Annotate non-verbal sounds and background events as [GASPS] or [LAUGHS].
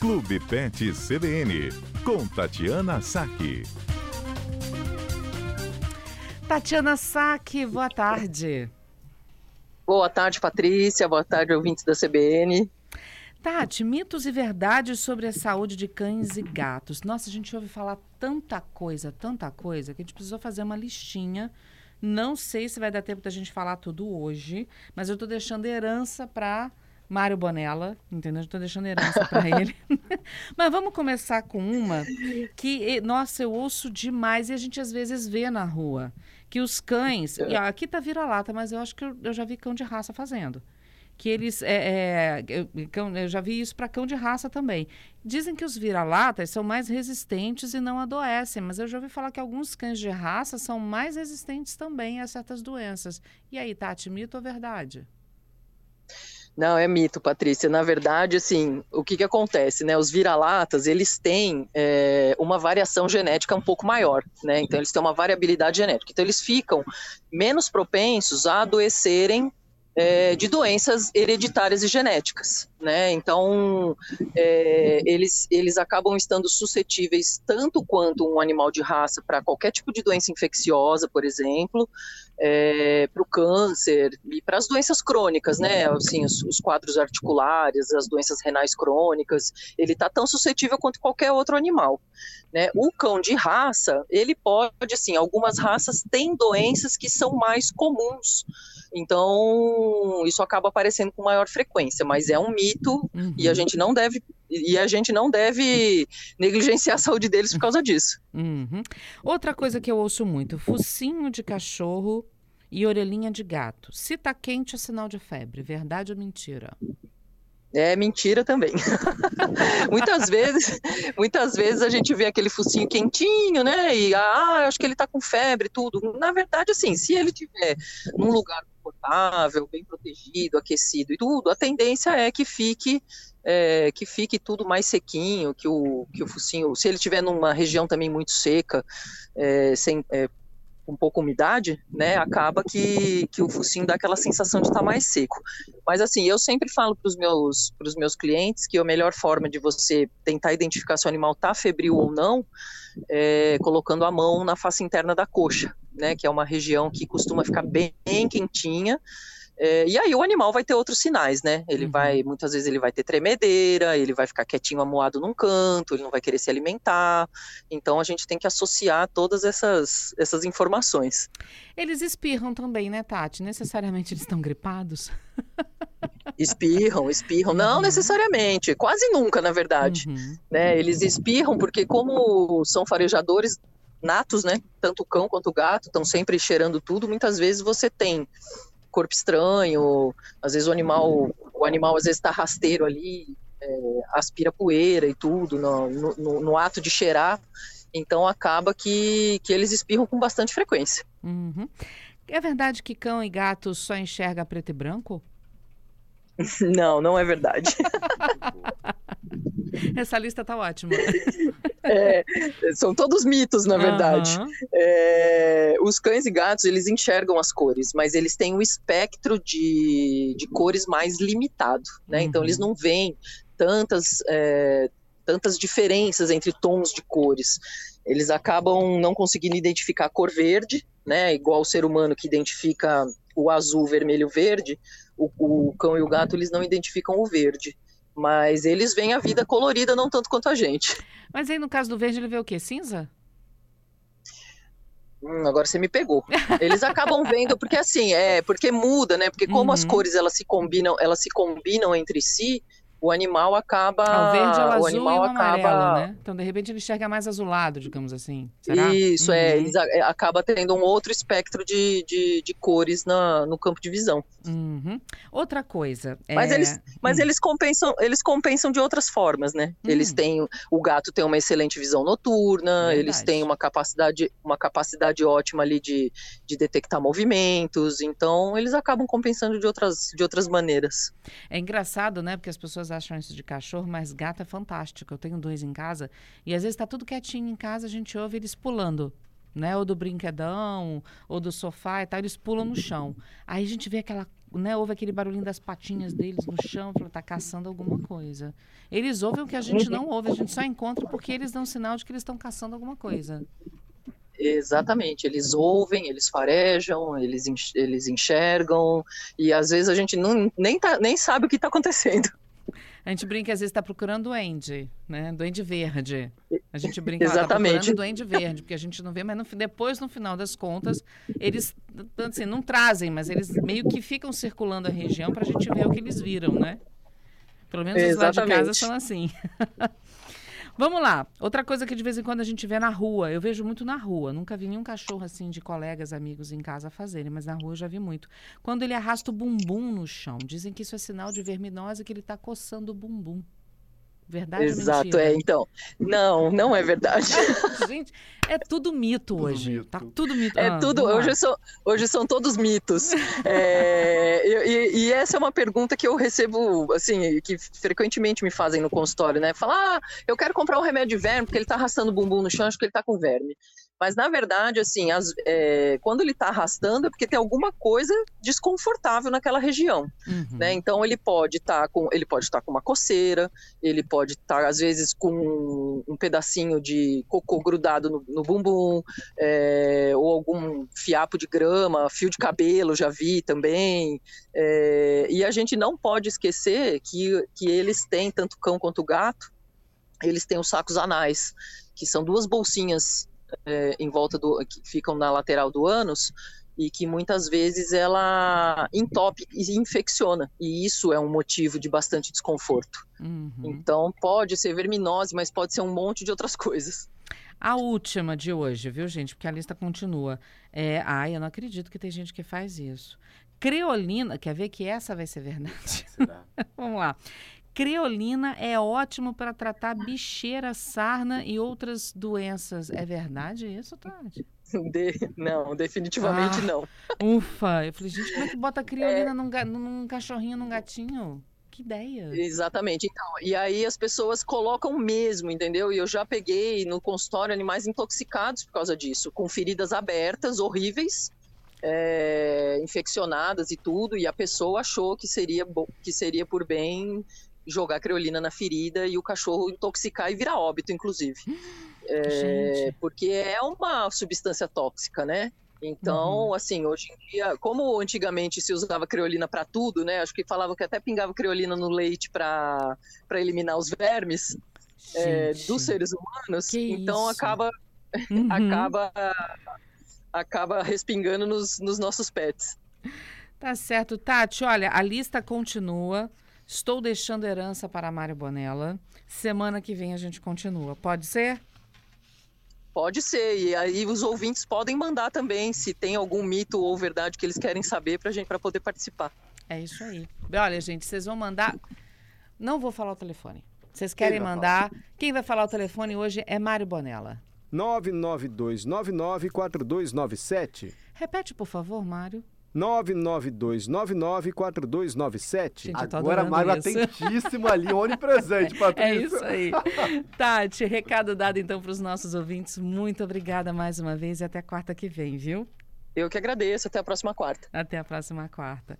Clube Pet CBN, com Tatiana Saque. Tatiana Saque, boa tarde. Boa tarde, Patrícia. Boa tarde, ouvintes da CBN. Tati, mitos e verdades sobre a saúde de cães e gatos. Nossa, a gente ouve falar tanta coisa, tanta coisa, que a gente precisou fazer uma listinha. Não sei se vai dar tempo da gente falar tudo hoje, mas eu estou deixando herança para Mário Bonella, entendeu? Estou deixando herança para [LAUGHS] ele. [LAUGHS] Mas vamos começar com uma que, nossa, eu ouço demais e a gente às vezes vê na rua. Que os cães. E, ó, aqui tá vira-lata, mas eu acho que eu, eu, já vi cão de raça fazendo. Que eles. É, é, eu, eu já vi isso para cão de raça também. Dizem que os vira-latas são mais resistentes e não adoecem, mas eu já ouvi falar que alguns cães de raça são mais resistentes também a certas doenças. E aí, Tati, mito ou verdade? Não, é mito, Patrícia. Na verdade, assim, o que, que acontece, né? Os vira-latas, eles têm é, uma variação genética um pouco maior, né? Então, eles têm uma variabilidade genética. Então, eles ficam menos propensos a adoecerem é, de doenças hereditárias e genéticas, né? Então, é, eles, eles acabam estando suscetíveis tanto quanto um animal de raça para qualquer tipo de doença infecciosa, por exemplo, é, para o câncer e para as doenças crônicas, né? Assim, os, os, quadros articulares, as doenças renais crônicas, ele está tão suscetível quanto qualquer outro animal. Né? O cão de raça, ele pode, assim, algumas raças têm doenças que são mais comuns, então isso acaba aparecendo com maior frequência, mas é um mito uhum. e a gente não deve e a gente não deve negligenciar a saúde deles por causa disso. Uhum. Outra coisa que eu ouço muito: focinho de cachorro e orelhinha de gato. Se tá quente é sinal de febre. Verdade ou mentira? É mentira também. [LAUGHS] muitas vezes, muitas vezes a gente vê aquele focinho quentinho, né? E ah, acho que ele tá com febre, tudo. Na verdade, assim, se ele tiver num lugar confortável, bem protegido, aquecido e tudo, a tendência é que fique é, que fique tudo mais sequinho, que o, que o focinho, se ele estiver numa região também muito seca, é, sem, é, com pouca umidade, né, acaba que, que o focinho dá aquela sensação de estar tá mais seco. Mas assim, eu sempre falo para os meus, meus clientes que a melhor forma de você tentar identificar se o animal está febril ou não é colocando a mão na face interna da coxa, né, que é uma região que costuma ficar bem quentinha, é, e aí o animal vai ter outros sinais, né? Ele uhum. vai, muitas vezes ele vai ter tremedeira, ele vai ficar quietinho, amuado num canto, ele não vai querer se alimentar. Então a gente tem que associar todas essas, essas informações. Eles espirram também, né, Tati? Necessariamente eles estão gripados? [LAUGHS] Espirram, espirram. Não uhum. necessariamente, quase nunca, na verdade. Uhum. Né? Eles espirram porque, como são farejadores natos, né? Tanto o cão quanto o gato estão sempre cheirando tudo. Muitas vezes você tem corpo estranho, às vezes o animal, o animal às vezes está rasteiro ali, é, aspira poeira e tudo no, no, no, ato de cheirar, então acaba que, que eles espirram com bastante frequência. Uhum. É verdade que cão e gato só enxerga preto e branco? [LAUGHS] Não, não é verdade. [LAUGHS] [LAUGHS] Essa lista tá ótima. [LAUGHS] É, são todos mitos, na verdade. Uhum. É, os cães e gatos, eles enxergam as cores, mas eles têm um espectro de, de cores mais limitado, né? Uhum. Então, eles não veem tantas, é, tantas diferenças entre tons de cores. Eles acabam não conseguindo identificar a cor verde, né? Igual o ser humano que identifica o azul, vermelho, verde. O, o cão e o gato, eles não identificam o verde. Mas eles veem a vida colorida não tanto quanto a gente. Mas aí no caso do verde ele vê o quê? Cinza? Hum, agora você me pegou. Eles acabam vendo porque assim, é, porque muda, né? Porque como uhum. as cores elas se combinam, elas se combinam entre si, o animal acaba. Ah, o verde é o, o azul animal acaba... né? Então, de repente, ele enxerga mais azulado, digamos assim. Será? Isso, é, uhum. é. Acaba tendo um outro espectro de, de, de cores na, no campo de visão. Uhum. Outra coisa. Mas, é... eles, mas hum. eles, compensam, eles compensam de outras formas, né? Hum. Eles têm. O gato tem uma excelente visão noturna, Verdade. eles têm uma capacidade, uma capacidade ótima ali de, de detectar movimentos. Então, eles acabam compensando de outras, de outras maneiras. É engraçado, né? Porque as pessoas pessoas acham isso de cachorro, mas gato é fantástico. Eu tenho dois em casa e às vezes está tudo quietinho em casa, a gente ouve eles pulando. né? Ou do brinquedão, ou do sofá e tal, eles pulam no chão. Aí a gente vê aquela, né? Ouve aquele barulhinho das patinhas deles no chão, fala, tá caçando alguma coisa. Eles ouvem o que a gente não ouve, a gente só encontra porque eles dão sinal de que eles estão caçando alguma coisa. Exatamente, eles ouvem, eles farejam, eles, eles enxergam, e às vezes a gente não, nem, tá, nem sabe o que está acontecendo. A gente brinca, às vezes está procurando duende, né? Duende verde. A gente brinca, tá Exatamente. Tá procurando duende verde, porque a gente não vê, mas no, depois, no final das contas, eles assim, não trazem, mas eles meio que ficam circulando a região para a gente ver o que eles viram, né? Pelo menos os lá de casa são assim. [LAUGHS] Vamos lá. Outra coisa que de vez em quando a gente vê na rua, eu vejo muito na rua. Nunca vi nenhum cachorro assim de colegas, amigos em casa fazerem, mas na rua eu já vi muito. Quando ele arrasta o bumbum no chão, dizem que isso é sinal de verminose, que ele está coçando o bumbum. Verdade Exato, ou mentira? é. Então, não, não é verdade. Gente, é tudo mito tudo hoje. Mito. Tá tudo mito. É ah, tudo. Hoje são, hoje são todos mitos. é, e, e, essa é uma pergunta que eu recebo, assim, que frequentemente me fazem no consultório, né? Falar, ah, eu quero comprar um remédio de verme porque ele tá arrastando o bumbum no chão, acho que ele tá com verme. Mas, na verdade, assim, as, é, quando ele está arrastando é porque tem alguma coisa desconfortável naquela região. Uhum. Né? Então, ele pode estar tá com ele pode estar tá com uma coceira, ele pode estar, tá, às vezes, com um pedacinho de cocô grudado no, no bumbum, é, ou algum fiapo de grama, fio de cabelo, já vi também. É, e a gente não pode esquecer que, que eles têm, tanto cão quanto gato, eles têm os sacos anais, que são duas bolsinhas é, em volta do que ficam na lateral do ânus e que muitas vezes ela entope e infecciona e isso é um motivo de bastante desconforto. Uhum. Então pode ser verminose, mas pode ser um monte de outras [LAUGHS] coisas. A última de hoje, viu, gente? Porque a lista continua. É, ai, eu não acredito que tem gente que faz isso. Creolina, quer ver que essa vai ser verdade? [LAUGHS] Vamos lá. Creolina é ótimo para tratar bicheira, sarna e outras doenças. É verdade isso, Tati? De... Não, definitivamente ah, não. Ufa! Eu falei, gente, como é que bota creolina é... num, num cachorrinho, num gatinho? Que ideia. Exatamente. Então, e aí as pessoas colocam mesmo, entendeu? E eu já peguei no consultório animais intoxicados por causa disso, com feridas abertas, horríveis, é, infeccionadas e tudo, e a pessoa achou que seria, que seria por bem jogar creolina na ferida e o cachorro intoxicar e virar óbito, inclusive. [GASPS] É, porque é uma substância tóxica, né? Então, uhum. assim, hoje em dia, como antigamente se usava creolina para tudo, né? Acho que falavam que até pingava creolina no leite para eliminar os vermes é, dos seres humanos. Que então isso? acaba uhum. [LAUGHS] acaba acaba respingando nos, nos nossos pets. Tá certo, Tati. Olha, a lista continua. Estou deixando herança para Mário Bonella. Semana que vem a gente continua. Pode ser? Pode ser. E aí os ouvintes podem mandar também se tem algum mito ou verdade que eles querem saber para gente para poder participar. É isso aí. Olha, gente, vocês vão mandar. Não vou falar o telefone. Vocês querem Quem mandar? Falar? Quem vai falar o telefone hoje é Mário Bonella. 992994297. Repete, por favor, Mário. 992994297. Agora, Mário atentíssimo ali, onipresente, [LAUGHS] Patrícia. É isso aí. Tati, recado dado então para os nossos ouvintes. Muito obrigada mais uma vez e até quarta que vem, viu? Eu que agradeço. Até a próxima quarta. Até a próxima quarta.